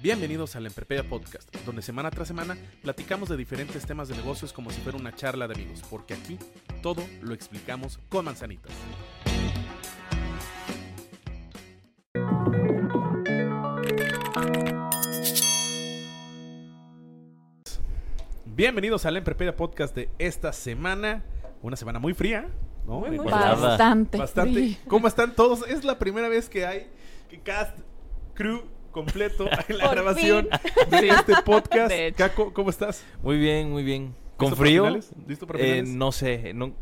Bienvenidos al Emprepedia Podcast, donde semana tras semana platicamos de diferentes temas de negocios como si fuera una charla de amigos, porque aquí todo lo explicamos con manzanitas. Bienvenidos al Emprepedia Podcast de esta semana, una semana muy fría, ¿no? Muy, muy Bastante. Bastante. ¿Cómo están todos? Es la primera vez que hay que cast crew completo en la Por grabación de este podcast. De. Caco, ¿cómo estás? Muy bien, muy bien. ¿Con ¿Listo para frío? finales? ¿Listo para Eh, finales? no sé, no,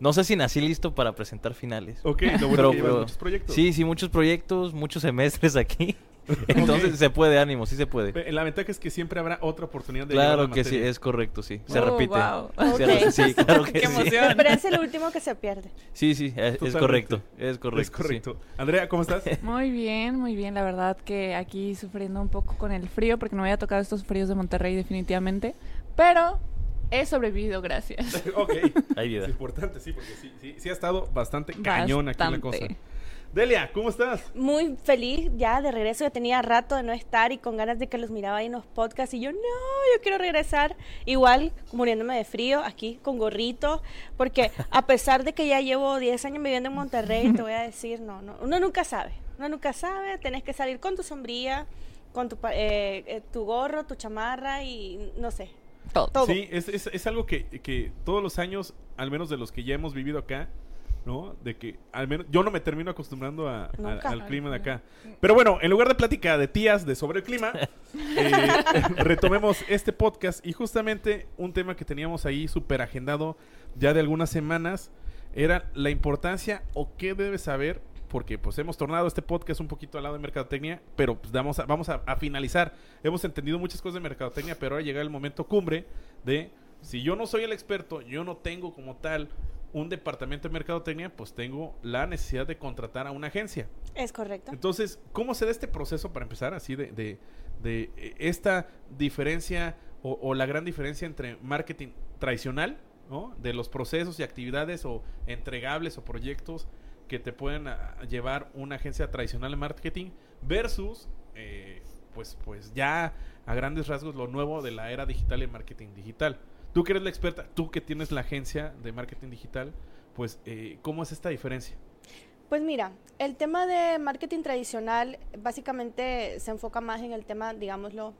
no sé si nací listo para presentar finales. Ok, lo bueno Pero- que pero- muchos proyectos. Sí, sí, muchos proyectos, muchos semestres aquí. Entonces se puede, ánimo, sí se puede. La ventaja es que siempre habrá otra oportunidad de Claro la que sí, es correcto, sí. Se Oh, repite. wow. Se Ok. re- Sí, claro que Qué sí. emoción. Pero es el último que se pierde. Sí, sí, es, correcto. Es correcto. Es sí. correcto. Andrea, ¿cómo estás? Muy bien, muy bien. La verdad que aquí sufriendo un poco con el frío, porque no me había tocado estos fríos de Monterrey definitivamente. Pero he sobrevivido, gracias. ok. Hay vida. Es importante, sí, porque sí, sí, sí ha estado bastante cañón aquí la cosa. Delia, ¿cómo estás? Muy feliz ya de regreso. Ya tenía rato de no estar y con ganas de que los miraba ahí en los podcasts. Y yo, no, yo quiero regresar. Igual, muriéndome de frío, aquí con gorrito. Porque a pesar de que ya llevo 10 años viviendo en Monterrey, te voy a decir, no, no, uno nunca sabe. Uno nunca sabe. Tenés que salir con tu sombría, con tu, eh, eh, tu gorro, tu chamarra y no sé. Todo. Todo. Sí, es, es, es algo que, que todos los años, al menos de los que ya hemos vivido acá, ¿no? De que al menos yo no me termino acostumbrando a- al clima de acá. Pero bueno, en lugar de plática de tías de sobre el clima, eh, retomemos este podcast y justamente un tema que teníamos ahí súper agendado ya de algunas semanas era la importancia o qué debes saber porque pues hemos tornado este podcast un poquito al lado de mercadotecnia, pero pues vamos a, vamos a, a finalizar. Hemos entendido muchas cosas de mercadotecnia, pero ahora llega el momento cumbre de si yo no soy el experto, yo no tengo como tal un departamento de mercadotecnia, pues tengo la necesidad de contratar a una agencia. Es correcto. Entonces, ¿cómo se da este proceso para empezar así de, de, de, eh, esta diferencia o, o la gran diferencia entre marketing tradicional, ¿no? de los procesos y actividades o entregables o proyectos que te pueden ah, llevar una agencia tradicional de marketing versus, eh, pues, pues ya a grandes rasgos lo nuevo de la era digital y marketing digital? Tú que eres la experta, tú que tienes la agencia de marketing digital, pues, eh, ¿cómo es esta diferencia? Pues mira, el tema de marketing tradicional básicamente se enfoca más en el tema, digámoslo,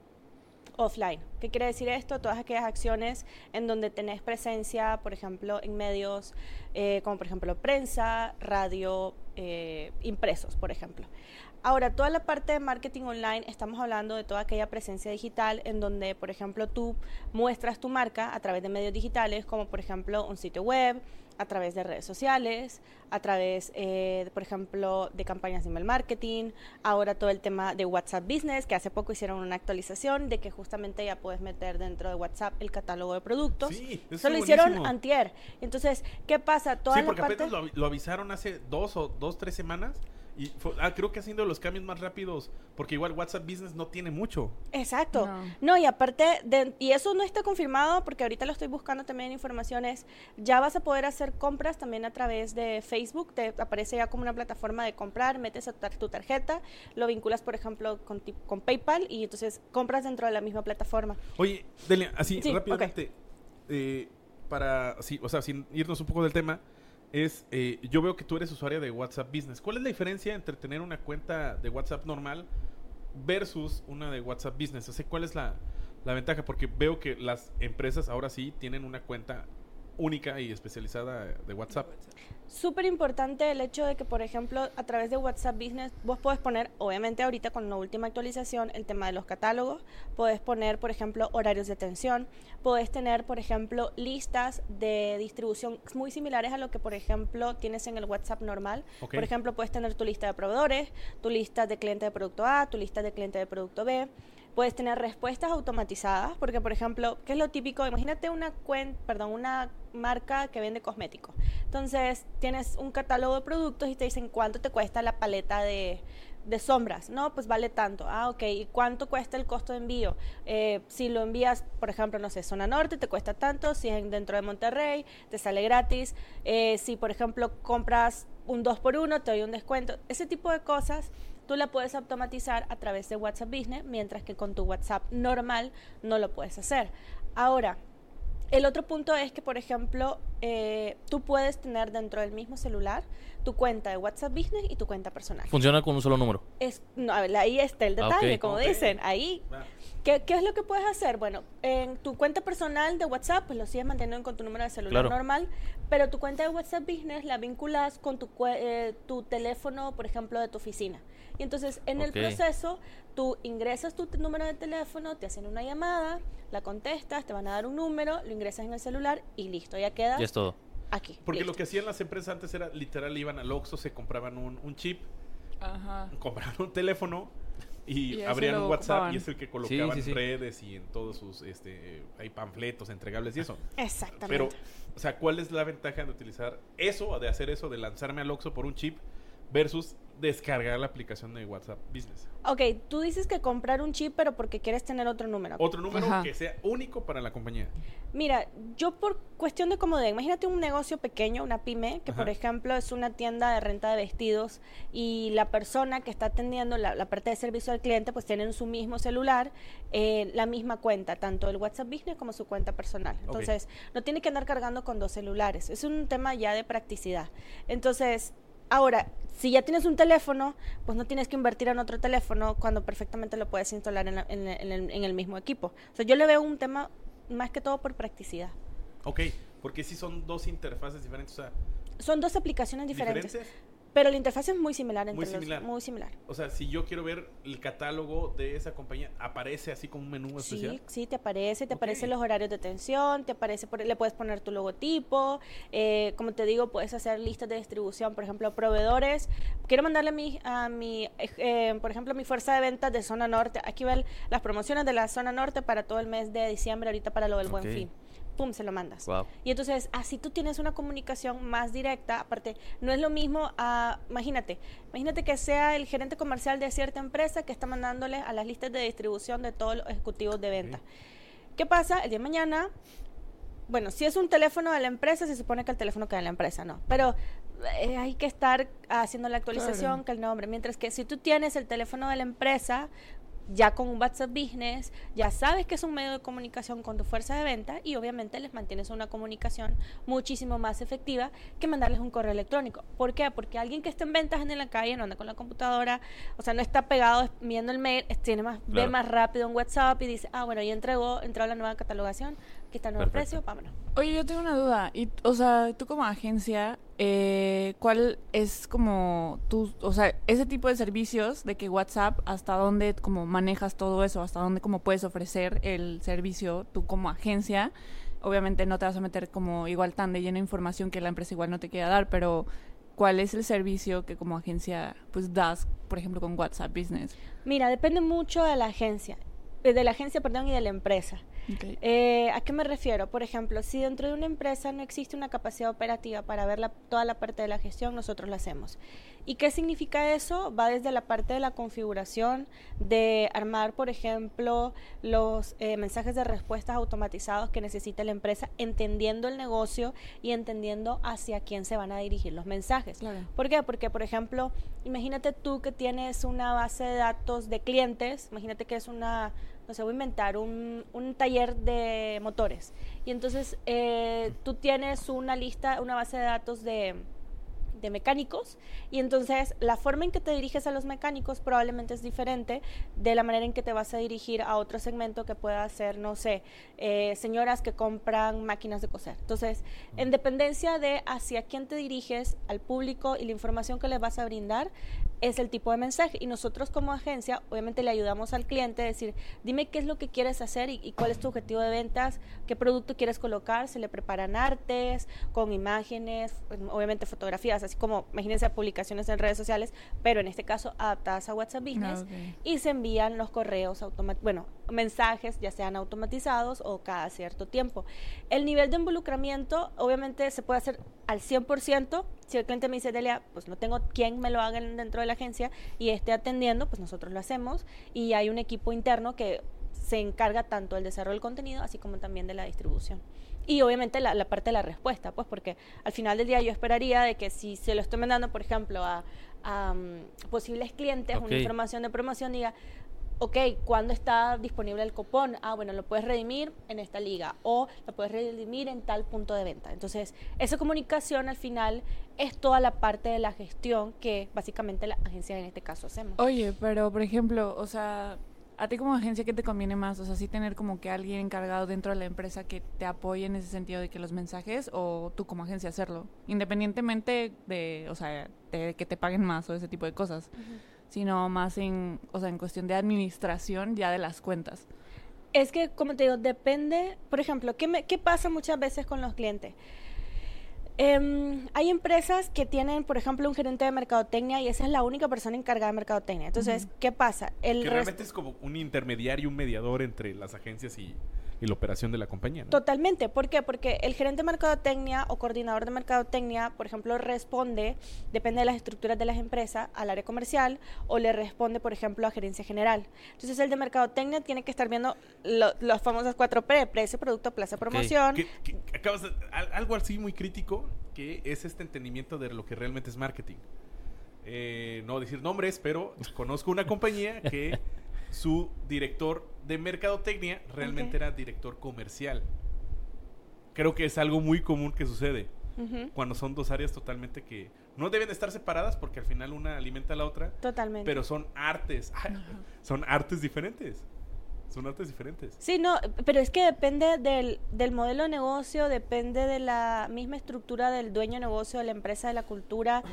offline. ¿Qué quiere decir esto? Todas aquellas acciones en donde tenés presencia, por ejemplo, en medios eh, como por ejemplo prensa, radio, eh, impresos, por ejemplo. Ahora, toda la parte de marketing online, estamos hablando de toda aquella presencia digital en donde, por ejemplo, tú muestras tu marca a través de medios digitales, como por ejemplo un sitio web, a través de redes sociales, a través, eh, por ejemplo, de campañas de email marketing, ahora todo el tema de WhatsApp Business, que hace poco hicieron una actualización de que justamente ya puedes meter dentro de WhatsApp el catálogo de productos. Sí, eso Eso lo hicieron antier. Entonces, ¿qué pasa? Toda sí, la porque parte... apenas lo, lo avisaron hace dos o dos, tres semanas. Y fue- ah, creo que ha sido los cambios más rápidos. Porque igual WhatsApp Business no tiene mucho. Exacto. No. No. y aparte, de, y eso no está confirmado porque ahorita lo estoy buscando también en informaciones, ya vas a poder hacer compras también a través de Facebook, te aparece ya como una plataforma de comprar, metes a tu, tar- tu tarjeta, lo vinculas, por ejemplo, con, con PayPal y entonces compras dentro de la misma plataforma. Oye, Delia, así Sí, rápidamente. eh, para, sí, o sea, sin irnos un poco del tema. Es, eh, yo veo que tú eres usuaria de WhatsApp Business. ¿Cuál es la diferencia entre tener una cuenta de WhatsApp normal versus una de WhatsApp Business? O ¿cuál es la, la ventaja? Porque veo que las empresas ahora sí tienen una cuenta única y especializada de WhatsApp. Súper importante el hecho de que, por ejemplo, a través de WhatsApp Business, vos puedes poner, obviamente ahorita con la última actualización, el tema de los catálogos, puedes poner, por ejemplo, horarios de atención, puedes tener, por ejemplo, listas de distribución muy similares a lo que, por ejemplo, tienes en el WhatsApp normal. Por ejemplo, puedes tener tu lista de proveedores, tu lista de cliente de producto A, tu lista de cliente de producto B. Puedes tener respuestas automatizadas, porque por ejemplo, ¿qué es lo típico? Imagínate una cuen- perdón, una marca que vende cosméticos. Entonces, tienes un catálogo de productos y te dicen cuánto te cuesta la paleta de, sombras. No, pues vale tanto. Ah, ok. ¿Y cuánto cuesta el costo de envío? Eh, si lo envías, por ejemplo, no sé, zona norte, te cuesta tanto. Si es en- dentro de Monterrey, te sale gratis. Eh, si, por ejemplo, compras un 2 por 1 te doy un descuento. Ese tipo de cosas tú la puedes automatizar a través de WhatsApp Business, mientras que con tu WhatsApp normal no lo puedes hacer. Ahora, el otro punto es que, por ejemplo, eh, tú puedes tener dentro del mismo celular tu cuenta de WhatsApp Business y tu cuenta personal. Funciona con un solo número. Es, no, a ver, ahí está el Ah, detalle, como dicen, ahí Ah, ¿Qué, qué es lo que puedes hacer? Bueno, en tu cuenta personal de WhatsApp, pues lo sigues manteniendo con tu número de celular Claro. normal, pero tu cuenta de WhatsApp Business la vinculas con tu, cue- eh, tu teléfono, por ejemplo, de tu oficina. Y entonces, en el proceso, tú ingresas tu número de teléfono, te hacen una llamada, la contestas, te van a dar un número, lo ingresas en el celular y listo, ya queda Ya es todo. aquí. Porque listo. lo que hacían las empresas antes era literal iban al Oxxo, se compraban un, un chip, Ajá. compraban un teléfono y, abrían un WhatsApp ocupaban. y es el que colocaban sí, sí. en redes y en todos sus este eh, hay panfletos entregables y eso. Exactamente. Pero o sea, ¿cuál es la ventaja de utilizar eso, de hacer eso, de lanzarme al Oxxo por un chip versus descargar la aplicación de WhatsApp Business? Ok, tú dices que comprar un chip, pero porque quieres tener otro número. Otro número Ajá. que sea único para la compañía. Mira, yo por cuestión de comodidad, imagínate un negocio pequeño, una pyme, que Ajá. por ejemplo es una tienda de renta de vestidos y la persona que está atendiendo la, la parte de servicio al cliente, pues tiene en su mismo celular eh, la misma cuenta, tanto el WhatsApp Business como su cuenta personal. Entonces, no tiene que andar cargando con dos celulares. Es un tema ya de practicidad. Entonces, Ahora, si ya tienes un teléfono, pues no tienes que invertir en otro teléfono cuando perfectamente lo puedes instalar en, la- en el- en el, en el mismo equipo. O sea, yo le veo un tema más que todo por practicidad. Ok, porque si son dos interfaces diferentes, o sea, Son dos aplicaciones diferentes, diferentes. Pero la interfaz es muy similar entre Muy los- similar. muy similar. O sea, si yo quiero ver el catálogo de esa compañía, aparece así como un menú especial. Sí, sí, te aparece, te aparecen los horarios de atención, te aparece, por- le puedes poner tu logotipo, eh, como te digo, puedes hacer listas de distribución, por ejemplo, proveedores. Quiero mandarle a mi, a mi eh, eh, por ejemplo, a mi fuerza de ventas de zona norte. Aquí ven las promociones de la zona norte para todo el mes de diciembre, ahorita para lo del buen fin. Pum, se lo mandas. Wow. Y entonces, así tú tienes una comunicación más directa. Aparte, no es lo mismo a, imagínate, imagínate que sea el gerente comercial de cierta empresa que está mandándole a las listas de distribución de todos los ejecutivos de venta. ¿Qué pasa? El día de mañana, bueno, si es un teléfono de la empresa, se supone que el teléfono queda en la empresa, no. Pero eh, hay que estar haciendo la actualización, Claro. que el nombre. Mientras que si tú tienes el teléfono de la empresa, ya con un WhatsApp Business, ya sabes que es un medio de comunicación con tu fuerza de venta y obviamente les mantienes una comunicación muchísimo más efectiva que mandarles un correo electrónico. ¿Por qué? Porque alguien que esté en ventas en la calle, no anda con la computadora, o sea, no está pegado viendo el mail, tiene más, ve más rápido un WhatsApp y dice, ah, bueno, ya entregó, entró la nueva catalogación, aquí está el nuevo Perfecto. precio, vámonos. Oye, yo tengo una duda. Y, o sea, tú como agencia, eh, ¿cuál es como tu, o sea, ese tipo de servicios de que WhatsApp, hasta dónde como manejas todo eso, hasta dónde como puedes ofrecer el servicio tú como agencia? Obviamente no te vas a meter como igual tan de llena de información que la empresa igual no te quiera dar, pero ¿cuál es el servicio que como agencia pues das, por ejemplo, con WhatsApp Business? Mira, depende mucho de la agencia, de la agencia, perdón, y de la empresa. Eh, ¿A qué me refiero? Por ejemplo, si dentro de una empresa no existe una capacidad operativa para ver la- toda la parte de la gestión, nosotros la hacemos. ¿Y qué significa eso? Va desde la parte de la configuración, de armar, por ejemplo, los eh, mensajes de respuestas automatizados que necesita la empresa, entendiendo el negocio y entendiendo hacia quién se van a dirigir los mensajes. Claro. ¿Por qué? Porque, por ejemplo, imagínate tú que tienes una base de datos de clientes, imagínate que es una, no sé, voy a inventar un, un taller de motores. Y entonces eh, tú tienes una lista, una base de datos de, mecánicos y entonces la forma en que te diriges a los mecánicos probablemente es diferente de la manera en que te vas a dirigir a otro segmento que pueda ser, no sé, eh, señoras que compran máquinas de coser. Entonces, en dependencia de hacia quién te diriges, al público y la información que le vas a brindar, es el tipo de mensaje. Y nosotros como agencia, obviamente le ayudamos al cliente a decir, dime qué es lo que quieres hacer y, y cuál es tu objetivo de ventas, qué producto quieres colocar, se le preparan artes, con imágenes, obviamente fotografías, así como, imagínense, publicaciones en redes sociales, pero en este caso adaptadas a WhatsApp Business, Ah, y se envían los correos bueno, mensajes ya sean automatizados o cada cierto tiempo. El nivel de involucramiento obviamente se puede hacer al 100%. Si el cliente me dice, Delia, pues no tengo quien me lo haga en- dentro de la agencia y esté atendiendo, pues nosotros lo hacemos y hay un equipo interno que se encarga tanto del desarrollo del contenido así como también de la distribución. Y obviamente la, la parte de la respuesta, pues porque al final del día yo esperaría de que si se lo estoy mandando, por ejemplo, a, a, mm, posibles clientes, una información de promoción, diga, ok, ¿cuándo está disponible el cupón? Ah, bueno, lo puedes redimir en esta liga o lo puedes redimir en tal punto de venta. Entonces, esa comunicación al final es toda la parte de la gestión que básicamente la agencia en este caso hacemos. Oye, pero por ejemplo, o sea, a ti como agencia, ¿qué te conviene más? O sea, sí tener como que alguien encargado dentro de la empresa que te apoye en ese sentido de que los mensajes o tú como agencia hacerlo, independientemente de, o sea, de que te paguen más o ese tipo de cosas, sino más en, o sea, en cuestión de administración ya de las cuentas. Es que, como te digo, depende, por ejemplo, ¿qué, me- qué pasa muchas veces con los clientes? Em, hay empresas que tienen, por ejemplo, un gerente de mercadotecnia y esa es la única persona encargada de mercadotecnia. Entonces, ¿qué pasa? El Que realmente es como un intermediario, un mediador entre las agencias y, y la operación de la compañía. ¿no? Totalmente. ¿Por qué? Porque el gerente de mercadotecnia o coordinador de mercadotecnia, por ejemplo, responde, depende de las estructuras de las empresas, al área comercial o le responde, por ejemplo, a gerencia general. Entonces, el de mercadotecnia tiene que estar viendo lo- los famosos 4P, precio, producto, plaza, promoción. Acabas de- al- algo así muy crítico que es este entendimiento de lo que realmente es marketing. Eh, no decir nombres, pero conozco una compañía que su director de mercadotecnia realmente era director comercial. Creo que es algo muy común que sucede cuando son dos áreas totalmente que no deben de estar separadas porque al final una alimenta a la otra, Totalmente. pero son artes, son artes diferentes. Son artes diferentes. Sí, no, pero es que depende del, del modelo de negocio, depende de la misma estructura del dueño de negocio, de la empresa, de la cultura,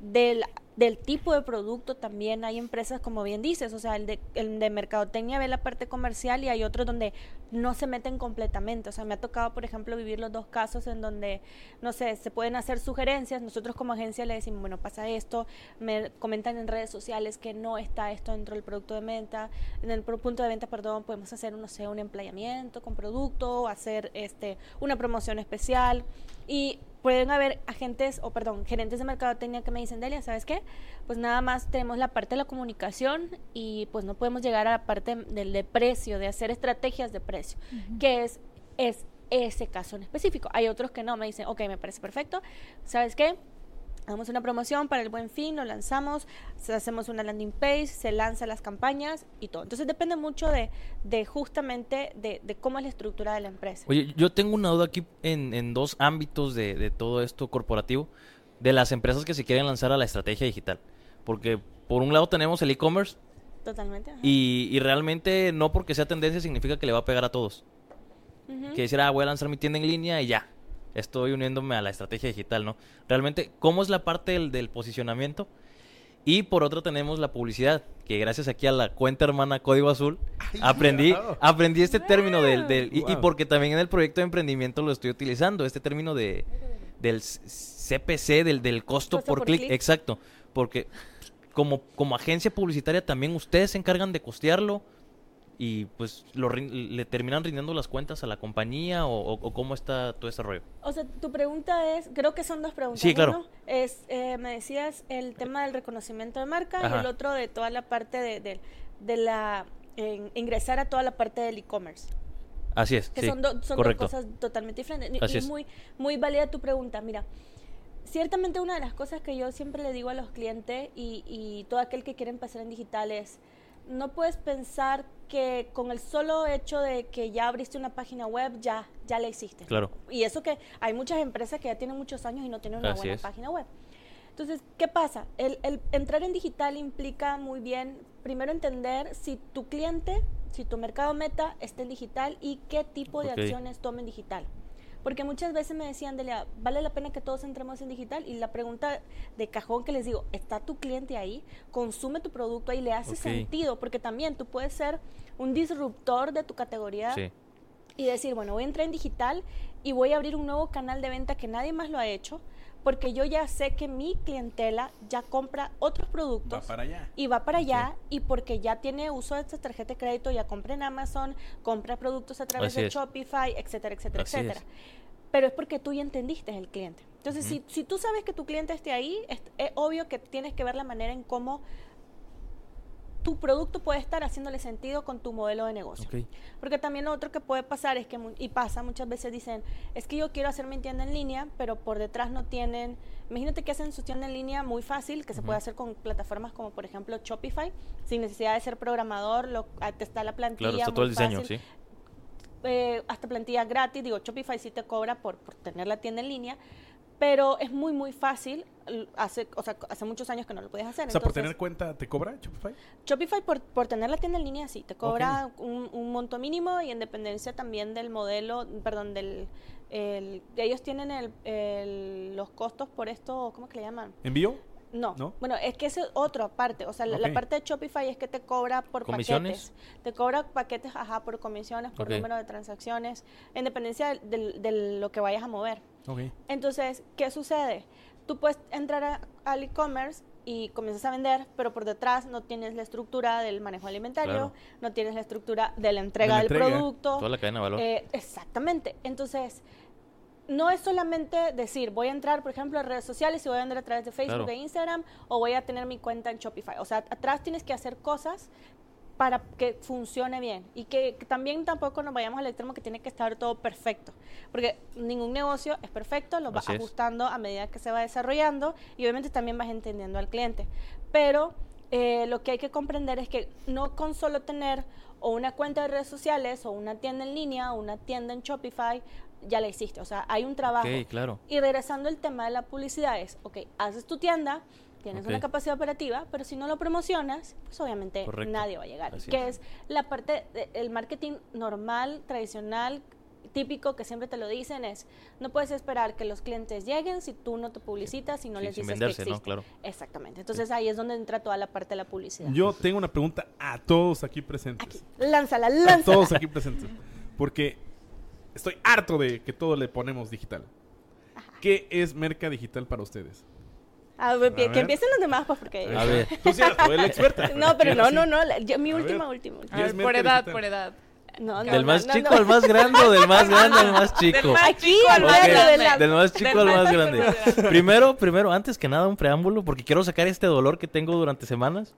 del, del tipo de producto también. Hay empresas, como bien dices, o sea, el de, el de mercadotecnia ve la parte comercial y hay otros donde no se meten completamente. O sea, me ha tocado, por ejemplo, vivir los dos casos en donde, no sé, se pueden hacer sugerencias. Nosotros como agencia le decimos, bueno, pasa esto, me comentan en redes sociales que no está esto dentro del producto de venta, en el punto de venta, perdón, podemos hacer, no sé, un empleamiento con producto, hacer este una promoción especial y pueden haber agentes o perdón, gerentes de mercadotecnia que me dicen, "Delia, ¿sabes qué? Pues nada más tenemos la parte de la comunicación y pues no podemos llegar a la parte del de precio, de hacer estrategias de precio, que es es ese caso en específico. Hay otros que no, me dicen, ok, me parece perfecto, ¿sabes qué? Hagamos una promoción para el buen fin, lo lanzamos, hacemos una landing page, se lanzan las campañas y todo. Entonces depende mucho de, de justamente de, de cómo es la estructura de la empresa. Oye, yo tengo una duda aquí en, en dos ámbitos de, de todo esto corporativo, de las empresas que se quieren lanzar a la estrategia digital. Porque por un lado tenemos el e-commerce Totalmente. y, y realmente no porque sea tendencia significa que le va a pegar a todos. Que decir, ah, voy a lanzar mi tienda en línea y ya. Estoy uniéndome a la estrategia digital, ¿no? Realmente, ¿cómo es la parte del, del posicionamiento? Y por otro tenemos la publicidad, que gracias aquí a la cuenta hermana Código Azul, aprendí, wow. aprendí este término del... del- y, porque también en el proyecto de emprendimiento lo estoy utilizando, este término de, del CPC, del, del costo, Costo por, por clic. clic. Exacto, porque como, como agencia publicitaria también ustedes se encargan de costearlo y pues lo, le terminan rindiendo las cuentas a la compañía o, cómo está todo ese rollo. O sea, tu pregunta es, creo que son dos preguntas. Sí, claro. Uno es, eh, me decías el tema del reconocimiento de marca y el otro de toda la parte de, de, de la, en- ingresar a toda la parte del e-commerce. Así es, que sí, son, do- son dos cosas totalmente diferentes. Y- Así y es. muy, muy válida tu pregunta. Mira, ciertamente una de las cosas que yo siempre le digo a los clientes y, y todo aquel que quiere empezar en digital es, no puedes pensar que con el solo hecho de que ya abriste una página web, ya, ya la hiciste. Claro. Y eso que hay muchas empresas que ya tienen muchos años y no tienen una Así buena es. página web. Entonces, ¿qué pasa? El, el entrar en digital implica muy bien, primero entender si tu cliente, si tu mercado meta está en digital y qué tipo de acciones toma en digital. Porque muchas veces me decían, Delia, ¿vale la pena que todos entremos en digital? Y la pregunta de cajón que les digo, ¿está tu cliente ahí? ¿Consume tu producto ahí? ¿Le hace sentido? Porque también tú puedes ser un disruptor de tu categoría Sí. y decir, bueno, voy a entrar en digital y voy a abrir un nuevo canal de venta que nadie más lo ha hecho, porque yo ya sé que mi clientela ya compra otros productos Va para allá. y va para allá y porque ya tiene uso de esta tarjeta de crédito, ya compra en Amazon, compra productos a través Así de es. Shopify, etcétera, etcétera, Así etcétera. es. Pero es porque tú ya entendiste el cliente. Entonces, si, si tú sabes que tu cliente esté ahí, es, es obvio que tienes que ver la manera en cómo tu producto puede estar haciéndole sentido con tu modelo de negocio. Porque también otro que puede pasar es que, y pasa, muchas veces dicen, es que yo quiero hacer mi tienda en línea, pero por detrás no tienen, imagínate que hacen su tienda en línea muy fácil, que se puede hacer con plataformas como por ejemplo Shopify, sin necesidad de ser programador, lo, ah, te está la plantilla. Claro, está todo el diseño, fácil sí. eh, hasta plantilla gratis. Digo, Shopify sí te cobra por, por tener la tienda en línea, pero es muy, muy fácil. Hace, o sea, hace muchos años que no lo puedes hacer. O sea, por Entonces, tener cuenta, ¿te cobra Shopify? Shopify, por, por tener la tienda en línea, sí, te cobra un, un monto mínimo y en dependencia también del modelo, perdón, del... el- ellos tienen el, el- los costos por esto, ¿cómo que le llaman? ¿Envío? No. ¿No? Bueno, es que es otro aparte. O sea, la- parte de Shopify es que te cobra por ¿Comisiones? paquetes. Te cobra paquetes, ajá, por comisiones, por número de transacciones, en dependencia del- de lo que vayas a mover. Ok. Entonces, ¿qué sucede? Tú puedes entrar a- al e-commerce y comienzas a vender, pero por detrás no tienes la estructura del manejo alimentario, Claro. no tienes la estructura de la entrega la del entrega. producto. Toda la cadena de valor. Eh, exactamente. Entonces, no es solamente decir, voy a entrar, por ejemplo, a redes sociales y voy a vender a través de Facebook Claro. e Instagram, o voy a tener mi cuenta en Shopify. O sea, atrás tienes que hacer cosas para que funcione bien y que, que también tampoco nos vayamos al extremo que tiene que estar todo perfecto, porque ningún negocio es perfecto, lo vas ajustando a medida que se va desarrollando y obviamente también vas entendiendo al cliente. Pero eh, lo que hay que comprender es que no con solo tener o una cuenta de redes sociales o una tienda en línea o una tienda en Shopify ya la hiciste, o sea, hay un trabajo. Ok, claro. Y regresando al tema de la publicidad es, ok, haces tu tienda, tienes una capacidad operativa, pero si no lo promocionas, pues obviamente Correcto. nadie va a llegar. Así que es. es la parte del marketing normal, tradicional, típico que siempre te lo dicen es, no puedes esperar que los clientes lleguen si tú no te publicitas y no Sí, les sin dices venderse, que ¿no? existe. Claro. Exactamente. Entonces ahí es donde entra toda la parte de la publicidad. Yo tengo una pregunta a todos aquí presentes. Aquí, lánzala, A lánzala. todos aquí presentes. Porque estoy harto de que todo le ponemos digital. ¿Qué es merca digital para ustedes? A ver, A que empiecen los demás, pues, porque... A ver. Tú sí eres la experta. No, pero ¿quién no, no, no. yo- mi A última, ver. última. A ver, por edad, por edad. No, no, ¿Del no, más no, chico no. al más grande o del más grande al más chico? Del más Aquí, chico al más grande. Del más chico Del al más grande. Primero, primero, antes que nada, un preámbulo, porque quiero sacar este dolor que tengo durante semanas,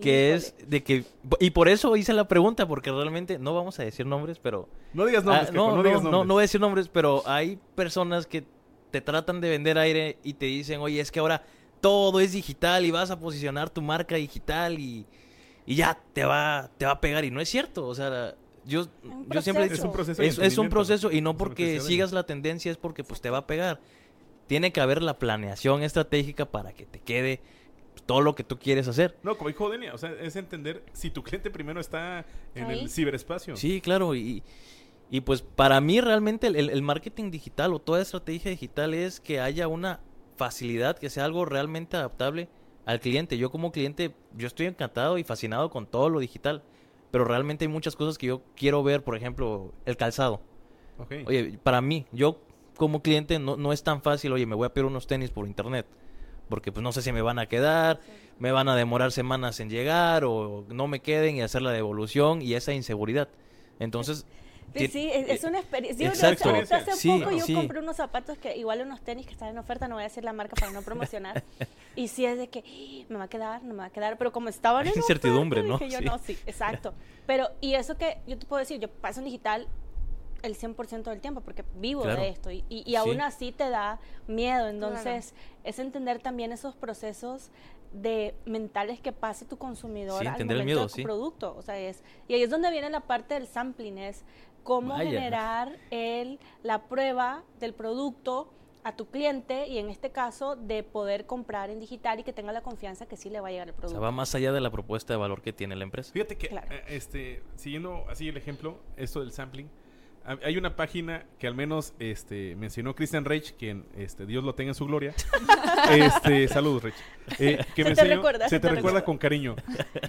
que es de que... Y por eso hice la pregunta, porque realmente no vamos a decir nombres, pero... No digas nombres, Ah, no, no, no, digas no, nombres. no voy a decir nombres, pero hay personas que te tratan de vender aire y te dicen, oye, es que ahora todo es digital y vas a posicionar tu marca digital y, y ya te va, te va a pegar. Y no es cierto, o sea, yo, yo siempre... Es un proceso Es, es un proceso y no porque sigas la tendencia, es porque pues te va a pegar. Tiene que haber la planeación estratégica para que te quede todo lo que tú quieres hacer. No, como dijo Denia, o sea, es entender si tu cliente primero está en Ahí. el ciberespacio. Sí, claro, y, y pues para mí realmente el, el marketing digital o toda estrategia digital es que haya una facilidad, que sea algo realmente adaptable al cliente. Yo como cliente, yo estoy encantado y fascinado con todo lo digital, pero realmente hay muchas cosas que yo quiero ver, por ejemplo, el calzado. Oye, para mí, yo como cliente no, no es tan fácil, oye, me voy a pedir unos tenis por internet, porque pues no sé si me van a quedar, me van a demorar semanas en llegar o no me queden y hacer la devolución y esa inseguridad. Entonces, Sí, es, es una experiencia. Yo, Exacto. hace Sí, poco yo sí. compré unos zapatos que igual unos tenis que están en oferta, no voy a decir la marca para no promocionar. y sí es de que "Ih, me va a quedar, no me va a quedar, pero como estaban Hay en incertidumbre, oferta, ¿no? dije yo, Sí. no, sí, exacto. Pero y eso que yo te puedo decir, yo paso en digital el 100% del tiempo porque vivo Claro. de esto y, y, y Sí. aún así te da miedo, entonces es entender también esos procesos de mentales que pase tu consumidor Sí, al entender el momento miedo, de tu sí. producto, o sea, es y ahí es donde viene la parte del sampling, es cómo Vaya. generar el, la prueba del producto a tu cliente y en este caso de poder comprar en digital y que tenga la confianza que sí le va a llegar el O producto. sea, va más allá de la propuesta de valor que tiene la empresa. Fíjate que, Claro. eh, este, siguiendo así el ejemplo, esto del sampling, ha- hay una página que al menos este, mencionó Christian Reich, quien este, Dios lo tenga en su gloria. este, saludos, Reich. Eh, que Se me te enseñó- recuerda, se se te te recuerda recuerda. con cariño.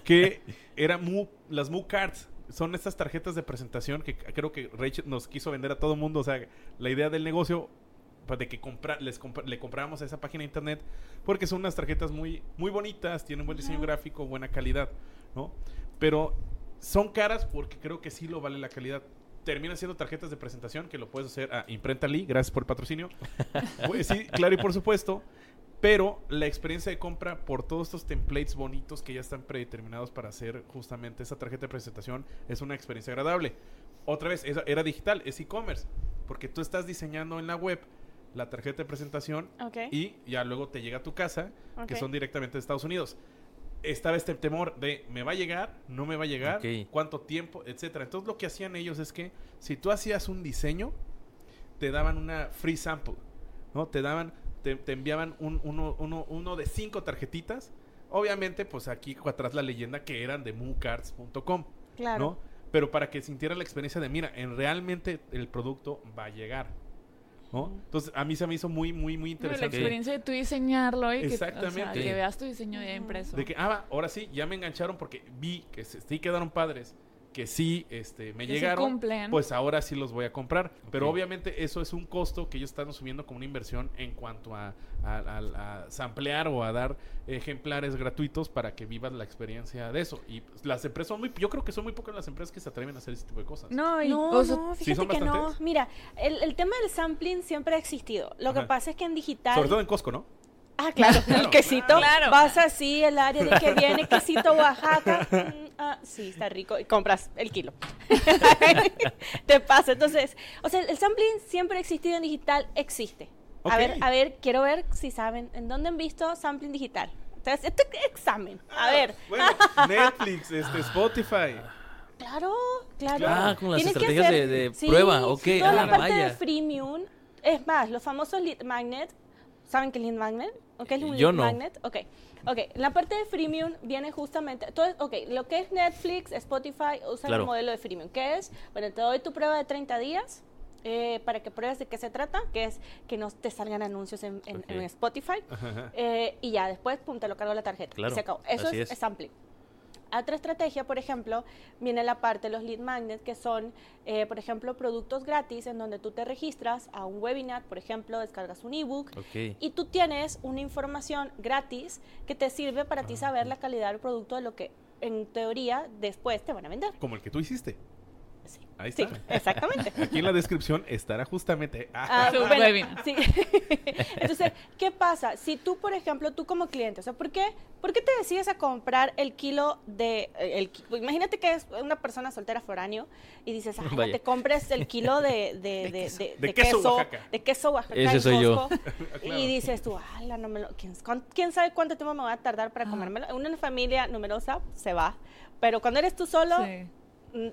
Que era Mu- las Mu Cards. Son estas tarjetas de presentación que creo que Reich nos quiso vender a todo mundo. O sea, la idea del negocio pues, de que compra, les compra- le compramos a esa página de internet porque son unas tarjetas muy, muy bonitas, tienen buen diseño gráfico, buena calidad, ¿no? Pero son caras porque creo que sí lo vale la calidad. Terminan siendo tarjetas de presentación que lo puedes hacer a Imprenta Lee, gracias por el patrocinio. Pues sí, claro y por supuesto. Pero la experiencia de compra por todos estos templates bonitos que ya están predeterminados para hacer justamente esa tarjeta de presentación es una experiencia agradable. Otra vez, era digital, es e-commerce. Porque tú estás diseñando en la web la tarjeta de presentación Ok. y ya luego te llega a tu casa, que son directamente de Estados Unidos. Estaba este temor de me va a llegar, no me va a llegar, cuánto tiempo, etcétera. Entonces lo que hacían ellos es que si tú hacías un diseño, te daban una free sample, ¿no? Te daban, te, te enviaban un- uno, uno, uno de cinco tarjetitas. Obviamente, pues aquí atrás la leyenda que eran de mooncards.com, Claro. ¿no? Pero para que sintieran la experiencia de, mira, en realmente el producto va a llegar, ¿no? Entonces a mí se me hizo muy, muy, muy No, la interesante. experiencia de tú diseñarlo y que, o sea, Exactamente. que veas tu diseño ya impreso. De que, ah, va, ahora sí, ya me engancharon porque vi que se- sí quedaron padres, que sí este, me Que sí llegaron. cumplen. Pues ahora sí los voy a comprar. Pero obviamente eso es un costo que ellos están asumiendo como una inversión en cuanto a, a, a- a samplear o a dar ejemplares gratuitos para que vivas la experiencia de eso. Y pues, las empresas son muy, yo creo que son muy pocas las empresas que se atreven a hacer ese tipo de cosas. No, y, No, o sea, no, ¿Sí fíjate son que no. Mira, el, el tema del sampling siempre ha existido. Lo que pasa es que en digital... Sobre todo en Costco, ¿no? Ah, claro, Claro, el quesito. claro. Vas así, el área de que viene quesito Oaxaca. ah, sí, está rico. Y compras el kilo. Te pasa. Entonces, o sea, el sampling siempre ha existido en digital, existe. A ver, a ver, quiero ver si saben en dónde han visto sampling digital. Entonces, este examen. A ver. Bueno, Netflix, este, Spotify. Claro, claro. Ah, con las Tienes que estrategias hacer- de- de prueba, ok, Toda la ah, parte vaya. de freemium. Es más, los famosos lead magnet. ¿Saben qué es lead magnet? ¿O qué es un Yo lead no. magnet? Ok. Ok, la parte de freemium viene justamente, todo, ok, lo que es Netflix, Spotify, usan Claro. el modelo de freemium. ¿Qué es? Bueno, te doy tu prueba de 30 días eh, para que pruebes de qué se trata, que es que no te salgan anuncios en, en- Ok. en Spotify. Eh, y ya, después, pum, te lo cargo la tarjeta. Claro, y se acabó. Eso así es. es sampling. Otra estrategia, por ejemplo, viene la parte de los lead magnets, que son, eh, por ejemplo, productos gratis en donde tú te registras a un webinar, por ejemplo, descargas un ebook Ok. y tú tienes una información gratis que te sirve para ti saber la calidad del producto de lo que en teoría después te van a vender. Como el que tú hiciste. Sí, Ahí sí, está. exactamente. Aquí en la descripción estará justamente. Ah, Su bueno, sí. Entonces, ¿qué pasa? Si tú, por ejemplo, tú como cliente, o sea, ¿por qué, por qué te decides a comprar el kilo de... eh, El, imagínate que es una persona soltera foráneo y dices, ah, Vaya. te compres el kilo de, de, de, queso. de- De de queso queso, Oaxaca. de queso Oaxaca Ese soy yo. Costco", Claro. Y dices tú, ala, no me lo, ¿quién, quién sabe cuánto tiempo me va a tardar para comérmelo? En una familia numerosa se va, pero cuando eres tú solo, sí.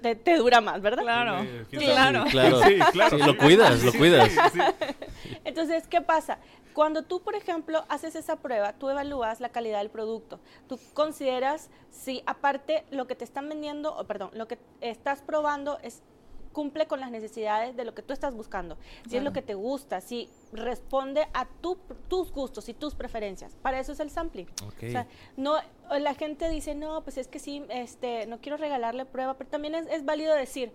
Te, te dura más, ¿verdad? Claro, Eh, ¿quién claro. Claro. Sí, claro. Sí, lo cuidas, lo cuidas. sí, sí. Entonces, ¿qué pasa? Cuando tú, por ejemplo, haces esa prueba, tú evalúas la calidad del producto. Tú consideras si aparte lo que te están vendiendo, o perdón, lo que estás probando es cumple con las necesidades de lo que tú estás buscando. Si es lo que te gusta, si responde a tu- tus gustos y tus preferencias. Para eso es el sampling. O sea, no, la gente dice, no, pues es que sí, este, no quiero regalarle prueba, pero también es, es válido decir,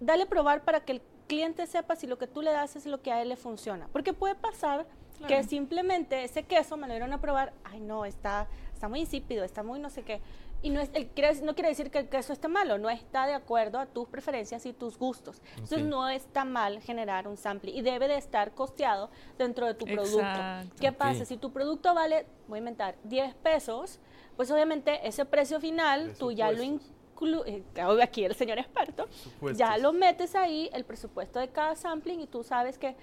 dale probar para que el cliente sepa si lo que tú le das es lo que a él le funciona. Porque puede pasar que Claro. simplemente ese queso me lo dieron a probar, ay no, está, está muy insípido, está muy no sé qué. Y no, es, el, quiere- no quiere decir que el queso esté malo, no está de acuerdo a tus preferencias y tus gustos. Entonces Ok. no está mal generar un sample y debe de estar costeado dentro de tu producto. Exacto. ¿Qué pasa? Ok. Si tu producto vale, voy a inventar, 10 pesos, pues obviamente ese precio final tú ya lo incluyes, aquí el señor experto, ya lo metes ahí, el presupuesto de cada sampling y tú sabes que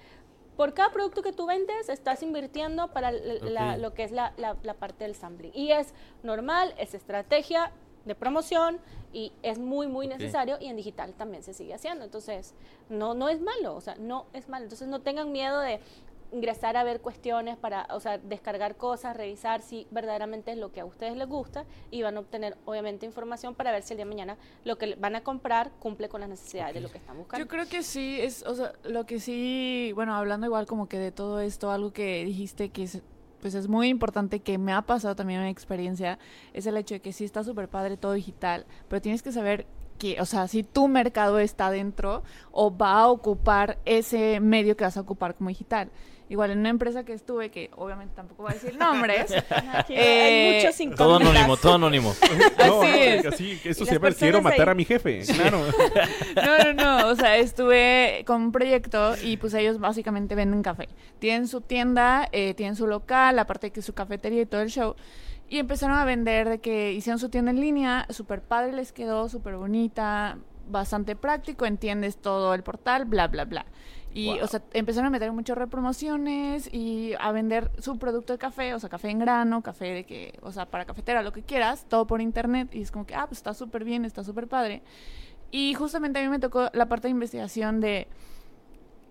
por cada producto que tú vendes estás invirtiendo para la- lo que es la, la- la parte del sampling. Y es normal, es estrategia de promoción y es muy, muy necesario y en digital también se sigue haciendo. Entonces, no, no es malo, o sea, no es malo. Entonces, no tengan miedo de ingresar a ver cuestiones para, o sea, descargar cosas, revisar si verdaderamente es lo que a ustedes les gusta y van a obtener obviamente información para ver si el día de mañana lo que van a comprar cumple con las necesidades de lo que están buscando. Yo creo que sí, es, o sea, lo que sí, bueno, hablando igual como que de todo esto, algo que dijiste que es, pues es muy importante, que me ha pasado también una experiencia, es el hecho de que sí está súper padre todo digital, pero tienes que saber que, o sea, si tu mercado está dentro o va a ocupar ese medio que vas a ocupar como digital. Igual en una empresa que estuve, que obviamente tampoco voy a decir nombres. Aquí Eh, hay muchos Todo incógnitas. anónimo, todo anónimo. No, Así no, es. así, eso se llama quiero matar ahí. a mi jefe. Claro. No, no, no. O sea, estuve con un proyecto y pues ellos básicamente venden café. Tienen su tienda, eh, tienen su local, aparte de que su cafetería y todo el show. Y empezaron a vender de que hicieron su tienda en línea, súper padre les quedó, súper bonita, bastante práctico, entiendes todo el portal, bla, bla, bla. Y, Wow. o sea, empezaron a meter muchas repromociones y a vender su producto de café, o sea, café en grano, café de que, o sea, para cafetera, lo que quieras, todo por internet. Y es como que, ah, pues está súper bien, está súper padre. Y justamente a mí me tocó la parte de investigación de...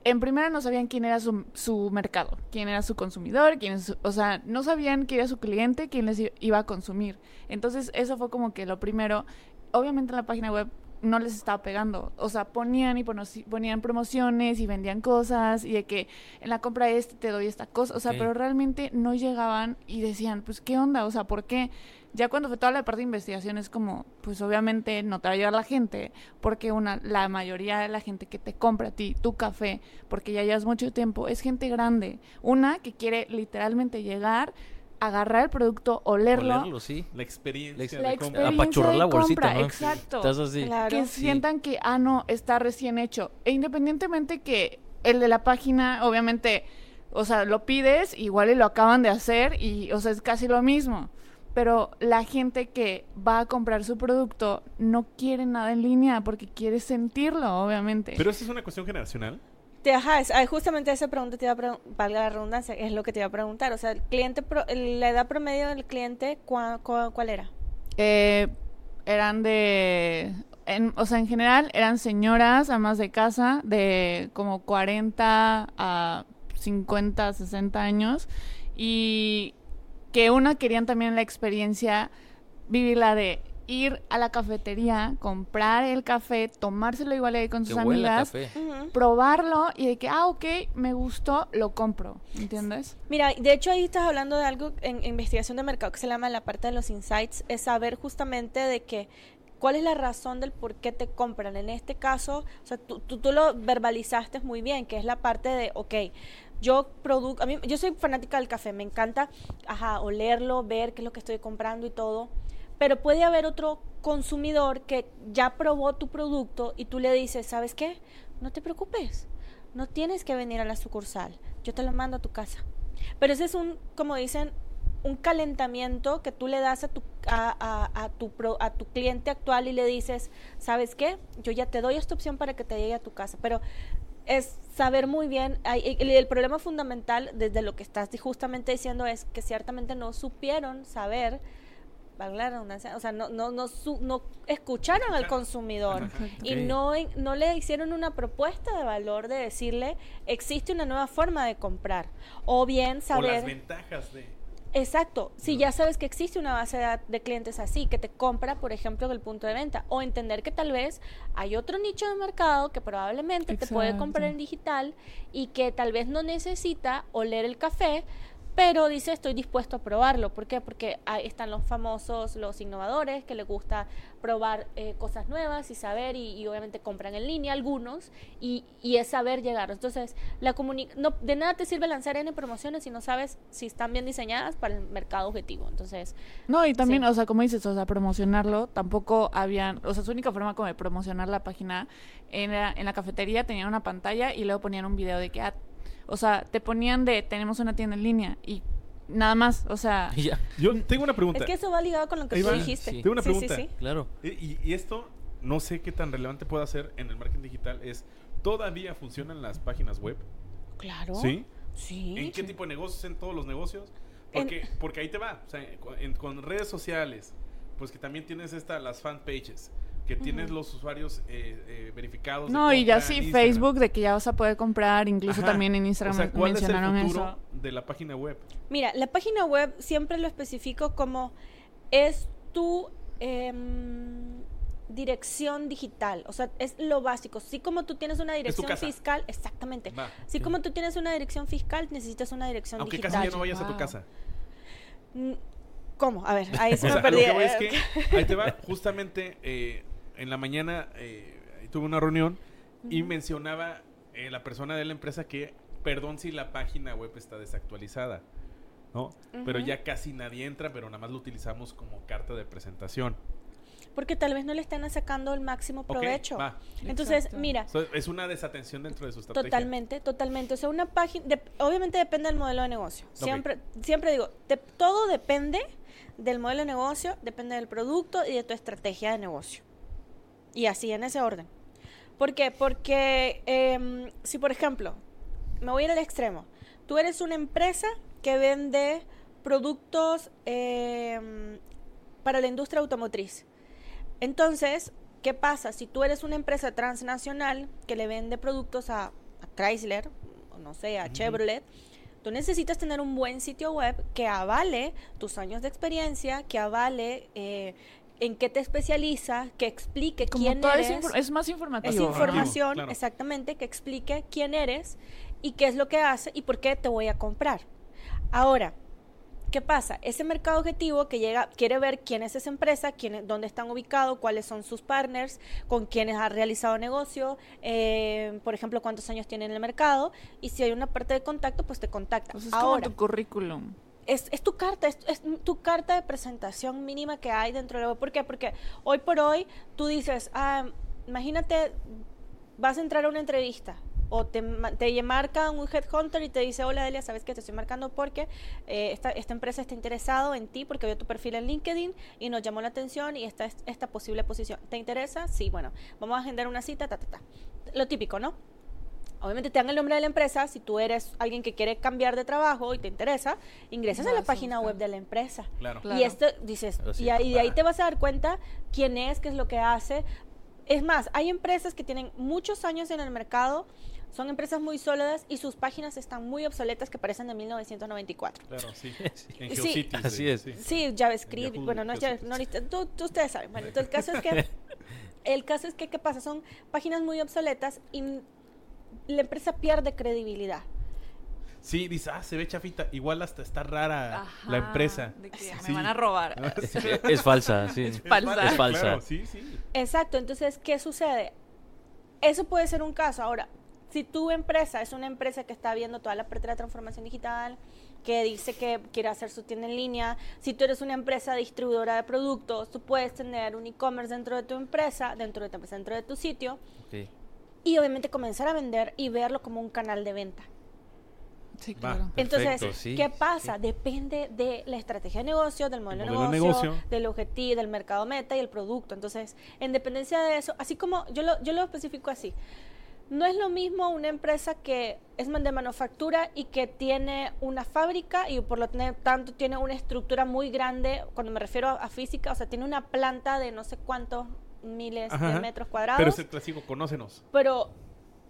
En primera no sabían quién era su, su mercado, quién era su consumidor, quién su- o sea, no sabían quién era su cliente, quién les iba a consumir. Entonces eso fue como que lo primero. Obviamente en la página web no les estaba pegando, o sea, ponían y ponían promociones y vendían cosas y de que en la compra de este te doy esta cosa, o sea, pero realmente no llegaban y decían, pues, ¿qué onda? O sea, ¿por qué? Ya cuando fue toda la parte de investigación es como, pues obviamente no te va a llegar la gente, porque una, la mayoría de la gente que te compra a ti tu café, porque ya llevas mucho tiempo, es gente grande. Una que quiere literalmente llegar, agarrar el producto, olerlo, Olerlo, sí. La experiencia La ex- la experiencia Apachurrar la bolsita, compra, ¿no? exacto. Estás así. Claro. que Sí. sientan que, ah, no, está recién hecho. E independientemente que el de la página, obviamente, o sea, lo pides, igual y lo acaban de hacer y, o sea, es casi lo mismo. Pero la gente que va a comprar su producto no quiere nada en línea porque quiere sentirlo, obviamente. Pero eso es una cuestión generacional. Ajá, justamente esa pregunta te iba a pregun- valga la redundancia, es lo que te iba a preguntar. O sea, el cliente, la edad promedio del cliente, ¿cuá- cuá- ¿cuál era? Eh, eran de... o sea, en general eran señoras, amas de casa, de como 40 a 50, 60 años. Y que una querían también la experiencia, vivirla de ir a la cafetería, comprar el café, tomárselo igual ahí con Que sus amigas, café. Probarlo y de que, ah, ok, me gustó, lo compro. ¿Entiendes? Mira, de hecho ahí estás hablando de algo en investigación de mercado que se llama la parte de los insights, es saber justamente de que cuál es la razón del por qué te compran. En este caso, o sea, tú, tú, tú lo verbalizaste muy bien, que es la parte de, ok, yo produzco, a mí, yo soy fanática del café, me encanta, ajá, olerlo, ver qué es lo que estoy comprando y todo, pero puede haber otro consumidor que ya probó tu producto y tú le dices, ¿sabes qué? No te preocupes, no tienes que venir a la sucursal, yo te lo mando a tu casa. Pero ese es un, como dicen, un calentamiento que tú le das a tu, a, a- a tu, a tu cliente actual y le dices, ¿sabes qué? Yo ya te doy esta opción para que te llegue a tu casa. Pero es saber muy bien, el, problema fundamental desde lo que estás justamente diciendo es que ciertamente no supieron saber, la redundancia, o sea, no, no, no, su- no escucharon al consumidor y no, no le hicieron una propuesta de valor de decirle, existe una nueva forma de comprar. O bien O las saber... ventajas de. Exacto, si ya sabes que existe una base de, de clientes así, que te compra, por ejemplo, del punto de venta, o entender que tal vez hay otro nicho de mercado que probablemente te puede comprar en digital y que tal vez no necesita oler el café, pero dice estoy dispuesto a probarlo. ¿Por qué? Porque ahí están los famosos, los innovadores, que les gusta probar eh, cosas nuevas y saber, y, y obviamente compran en línea algunos, y, y es saber llegar. Entonces, la no, de nada te sirve lanzar N promociones si no sabes si están bien diseñadas para el mercado objetivo. Entonces, No, y también, Sí. o sea, como dices, o sea, promocionarlo, tampoco habían, o sea, su única forma como de promocionar la página era en la cafetería tenían una pantalla y luego ponían un video de que, ah, o sea, te ponían de tenemos una tienda en línea y nada más, o sea, ya, Yo tengo una pregunta. es que eso va ligado con lo que tú dijiste. Sí. Tengo una Sí, sí, pregunta. sí. claro. Y, y- esto, no sé qué tan relevante puede ser en el marketing digital, es, ¿todavía funcionan las páginas web? Claro. ¿Sí? Sí. ¿En qué tipo de negocios? ¿En todos los negocios? Porque, porque ahí te va. O sea, con, en- con redes sociales, pues que también tienes esta, las fan pages. Que tienes los usuarios eh, eh, verificados. de No, y ya sí. Facebook, de que ya vas a poder comprar, incluso Ajá. también en O Instagram sea, ¿cuál mencionaron es el futuro eso. de la página web? Mira, la página web siempre lo especifico como es tu em, dirección digital. O sea, es lo básico. Así como tú tienes una dirección fiscal, exactamente. Va. Así como tú tienes una dirección fiscal, necesitas una dirección Aunque digital. casi ya no vayas a tu casa. Mm, ¿Cómo? A ver, ahí se O me sea, a lo perdí. que voy es que ahí te va, justamente eh, en la mañana eh, tuve una reunión y mencionaba eh, la persona de la empresa que, perdón si la página web está desactualizada, ¿no? Pero ya casi nadie entra, pero nada más lo utilizamos como carta de presentación. Porque tal vez no le están sacando el máximo provecho. va. Entonces, Exacto. mira, So, es una desatención dentro de su estrategia. Totalmente, totalmente. O sea, una página, de- obviamente depende del modelo de negocio. Siempre, siempre digo, de- todo depende del modelo de negocio, depende del producto y de tu estrategia de negocio. Y así en ese orden. ¿Por qué? Porque em, si, por ejemplo, me voy a ir al extremo, tú eres una empresa que vende productos em, para la industria automotriz. Entonces, ¿qué pasa? Si tú eres una empresa transnacional que le vende productos a, a Chrysler, o no sé, a Chevrolet, tú necesitas tener un buen sitio web que avale tus años de experiencia, que avale eh, en qué te especializas, que explique Como quién es, eres. infor- es más informativo. Es información, claro. exactamente, que explique quién eres y qué es lo que hace y por qué te voy a comprar. Ahora, ¿qué pasa? Ese mercado objetivo que llega quiere ver quién es esa empresa, quién, es- dónde están ubicados, cuáles son sus partners, con quienes ha realizado negocio, eh, por ejemplo, cuántos años tiene en el mercado y si hay una parte de contacto, pues te contacta. Pues es Ahora, como tu currículum. Es, es tu carta, es, es tu carta de presentación mínima que hay dentro de la web. ¿Por qué? Porque hoy por hoy tú dices, ah, imagínate, vas a entrar a una entrevista o te, te marca un headhunter y te dice, hola Delia, sabes que te estoy marcando porque eh, esta, esta empresa está interesado en ti porque vio tu perfil en LinkedIn y nos llamó la atención y esta es esta posible posición. ¿Te interesa? Sí, bueno, vamos a agendar una cita, ta, ta, ta. Lo típico, ¿no? Obviamente te dan el nombre de la empresa. Si tú eres alguien que quiere cambiar de trabajo y te interesa, ingresas a la página web de la empresa. Claro. Claro. Y esto dices, y ahí, de ahí te vas a dar cuenta quién es, qué es lo que hace. Es más, hay empresas que tienen muchos años en el mercado, son empresas muy sólidas y sus páginas están muy obsoletas que parecen de 1994. Claro, sí. En Sí. GeoCities, Así de- es. sí. Sí, JavaScript, Yahoo, bueno, no es Yahoo. Java- no, tú, tú- ustedes saben. Bueno, entonces el caso es que el caso es que qué pasa, son páginas muy obsoletas y la empresa pierde credibilidad. Sí, dice, ah, se ve chafita. Igual hasta está rara Ajá, la empresa. De que Sí. me van a robar. Sí. Es falsa, sí. falsa. Es falsa. Claro, sí, sí. Exacto, entonces, ¿qué sucede? Eso puede ser un caso. Ahora, si tu empresa es una empresa que está viendo toda la parte de la transformación digital, que dice que quiere hacer su tienda en línea, si tú eres una empresa distribuidora de productos, tú puedes tener un e-commerce dentro de tu empresa, dentro de tu empresa, dentro de tu sitio. Y obviamente comenzar a vender y verlo como un canal de venta. Sí, Va. claro. Entonces, sí, ¿qué pasa? Depende de la estrategia de negocio, del modelo, modelo de de negocio, negocio. del objetivo, del mercado meta y el producto. Entonces, en dependencia de eso, así como yo lo, yo lo especifico así, no es lo mismo una empresa que es de manufactura y que tiene una fábrica y por lo tanto tiene una estructura muy grande, cuando me refiero a, a física, o sea, tiene una planta de no sé cuántos miles Ajá, de metros cuadrados. Pero es el clásico, conócenos. Pero,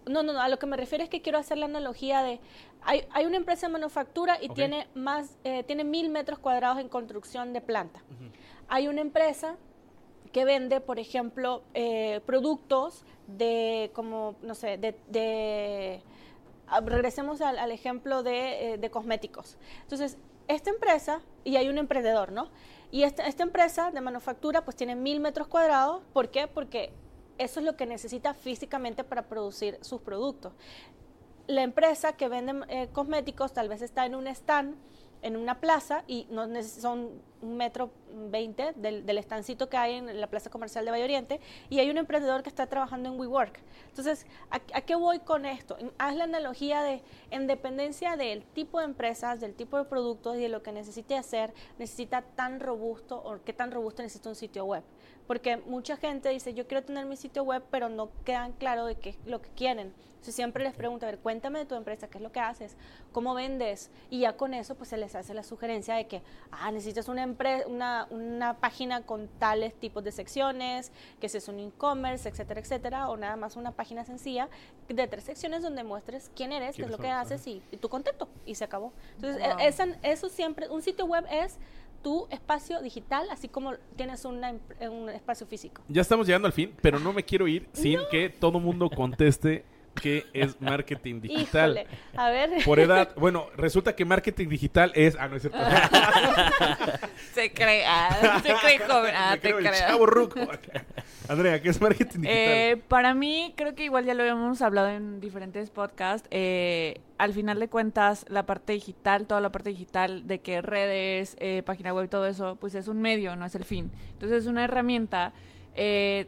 no, no, no, a lo que me refiero es que quiero hacer la analogía de, hay, hay una empresa de manufactura y tiene más, eh, tiene mil metros cuadrados en construcción de planta. Hay una empresa que vende, por ejemplo, eh, productos de, como, no sé, de... de- ah, regresemos al, al ejemplo de, eh, de cosméticos. Entonces, esta empresa, y hay un emprendedor, ¿no? Y esta, esta empresa de manufactura pues tiene mil metros cuadrados. ¿Por qué? Porque eso es lo que necesita físicamente para producir sus productos. La empresa que vende eh, cosméticos tal vez está en un stand, en una plaza, y no son un metro veinte del, del estancito que hay en la plaza comercial de Valle Oriente, y hay un emprendedor que está trabajando en WeWork. Entonces, ¿a, a qué voy con esto? Haz la analogía de, en dependencia del tipo de empresas, del tipo de productos y de lo que necesite hacer, necesita tan robusto o qué tan robusto necesita un sitio web. Porque mucha gente dice, yo quiero tener mi sitio web, pero no quedan claro de qué es lo que quieren. Entonces siempre les pregunto, a ver, cuéntame de tu empresa, qué es lo que haces, cómo vendes, y ya con eso pues se les hace la sugerencia de que, ah, necesitas una, una, una página con tales tipos de secciones, que si es un e-commerce, etcétera, etcétera, o nada más una página sencilla de tres secciones donde muestres quién eres, qué es ¿Quiénes lo que haces y, y tu contacto, y se acabó. Entonces, Wow. e- eso siempre, un sitio web es tu espacio digital, así como tienes una un espacio físico. Ya estamos llegando al fin, pero no me quiero ir sin que todo mundo conteste qué es marketing digital. Híjole, a ver. Por edad, bueno, resulta que marketing digital es. Ah, no es cierto. Se cree, ah, se cree joven. Ah, Me te creo el chavo ruco. Andrea, ¿qué es marketing digital? Eh, para mí, creo que igual ya lo habíamos hablado en diferentes podcasts. eh, al final de cuentas, la parte digital, toda la parte digital de que redes, eh, página web, todo eso, pues es un medio, no es el fin. Entonces, es una herramienta eh,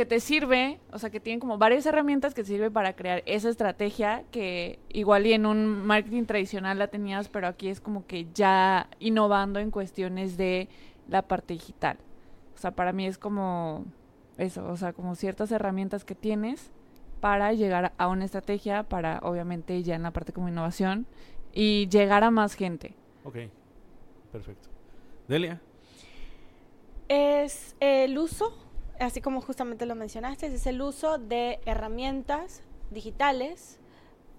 que te sirve, o sea, que tiene como varias herramientas que te sirve para crear esa estrategia que igual y en un marketing tradicional la tenías, pero aquí es como que ya innovando en cuestiones de la parte digital. O sea, para mí es como eso, o sea, como ciertas herramientas que tienes para llegar a una estrategia, para obviamente ya en la parte como innovación y llegar a más gente. Ok, perfecto. Delia. Es el uso, así como justamente lo mencionaste, es el uso de herramientas digitales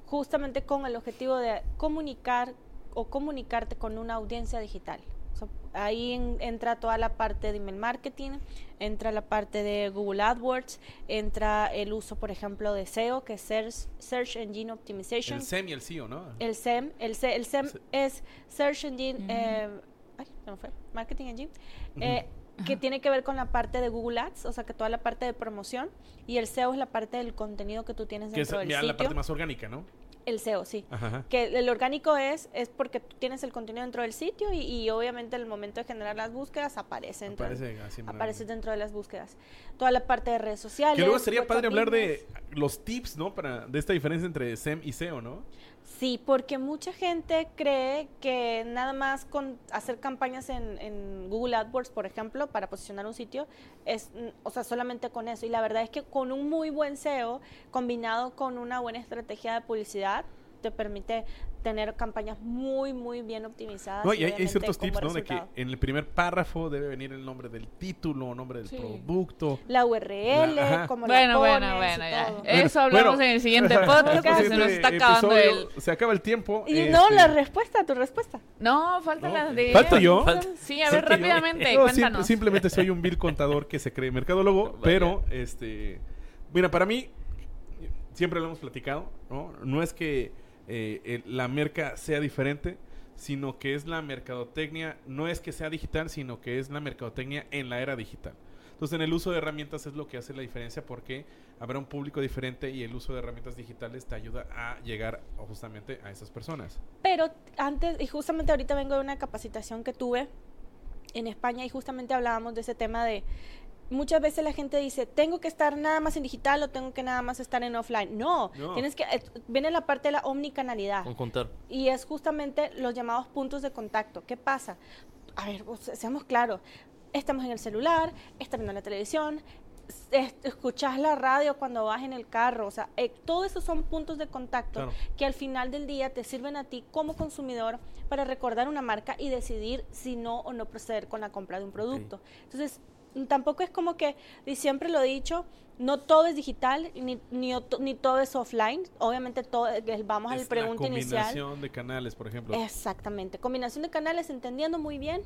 justamente con el objetivo de comunicar o comunicarte con una audiencia digital. So, ahí en- entra toda la parte de email marketing, entra la parte de Google AdWords, entra el uso, por ejemplo, de SEO, que es Search, Search Engine Optimization. El SEM y el CEO, ¿no? El SEM, el, Se- el SEM Se- es Search Engine, eh, ay, me fue, Marketing Engine, Ujú. eh, que tiene que ver con la parte de Google Ads, o sea, que toda la parte de promoción, y el SEO es la parte del contenido que tú tienes que es dentro del sitio. la parte más orgánica, ¿no? El SEO, sí. Ajá. Que el orgánico es, es porque tú tienes el contenido dentro del sitio y, y obviamente en el momento de generar las búsquedas aparece dentro, Aparece así, aparece dentro de las búsquedas. Toda la parte de redes sociales. Que luego sería padre hablar de los tips, ¿no? Para, de esta diferencia entre SEM y SEO, ¿no? Sí, porque mucha gente cree que nada más con hacer campañas en, en Google AdWords, por ejemplo, para posicionar un sitio, es, mm, o sea, solamente con eso. Y la verdad es que con un muy buen SEO, combinado con una buena estrategia de publicidad, te permite tener campañas muy, muy bien optimizadas. No, y hay, ciertos tips, ¿no? De que en el primer párrafo debe venir el nombre del título, nombre del Sí. producto. La URL, La- como Bueno, la bueno, bueno, y ya. todo. Eso hablamos Bueno. en el siguiente podcast, que se nos está acabando el... Se acaba el tiempo. Y no, este, la respuesta, tu respuesta. No, falta No, la de... ¿falto yo? Sí, a ver, rápidamente, No, cuéntanos. simple- simplemente soy un vil contador que se cree mercadólogo, pero este, mira, para mí siempre lo hemos platicado, ¿no? No es que eh, el- la merca sea diferente, sino que es la mercadotecnia, no es que sea digital, sino que es la mercadotecnia en la era digital. Entonces, en el uso de herramientas es lo que hace la diferencia porque habrá un público diferente y el uso de herramientas digitales te ayuda a llegar justamente a esas personas. Pero antes, y justamente ahorita vengo de una capacitación que tuve en España y justamente hablábamos de ese tema de muchas veces la gente dice, tengo que estar nada más en digital o tengo que nada más estar en offline. No, No. tienes que, eh, viene la parte de la omnicanalidad Conjuntar. y es justamente los llamados puntos de contacto. ¿Qué pasa? A ver, seamos claros, estamos en el celular, estás viendo la televisión, es- escuchas la radio cuando vas en el carro, o sea, eh, todo eso son puntos de contacto Claro. que al final del día te sirven a ti como consumidor para recordar una marca y decidir si no o no proceder con la compra de un producto. Entonces, tampoco es como que, y siempre lo he dicho, no todo es digital ni, ni, ni todo es offline. Obviamente, todo, eh, vamos a la Es pregunta inicial. combinación de canales, por ejemplo. Exactamente. Combinación de canales, entendiendo muy bien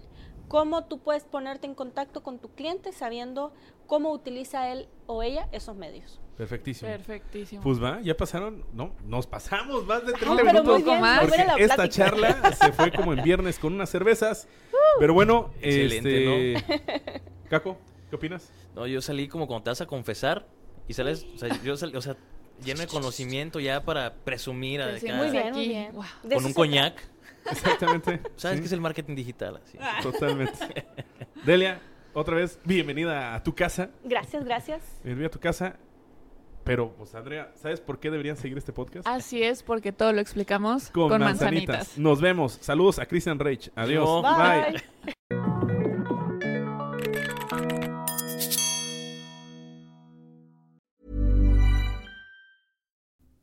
cómo tú puedes ponerte en contacto con tu cliente sabiendo cómo utiliza él o ella esos medios. Perfectísimo. Perfectísimo. Pues va, ya pasaron, no, nos pasamos más de 30 Ah, pero muy minutos. bien, más. Porque esta plática. charla se fue como en viernes con unas cervezas. Pero bueno, Excelente, este, Caco, ¿qué opinas? No, yo salí como cuando te vas a confesar y sales, o sea, yo salí, o sea, lleno de conocimiento ya para presumir a Sí, acá, Muy bien, aquí, muy bien. De con un coñac. Exactamente. ¿Sabes Sí, qué es el marketing digital? Así. Totalmente. Delia, otra vez, bienvenida a tu casa. Gracias, gracias. Bienvenida a tu casa. Pero, pues, Andrea, ¿sabes por qué deberían seguir este podcast? Así es, porque todo lo explicamos con, con, manzanitas. manzanitas. Nos vemos. Saludos a Christian Reich. Adiós. No. Bye.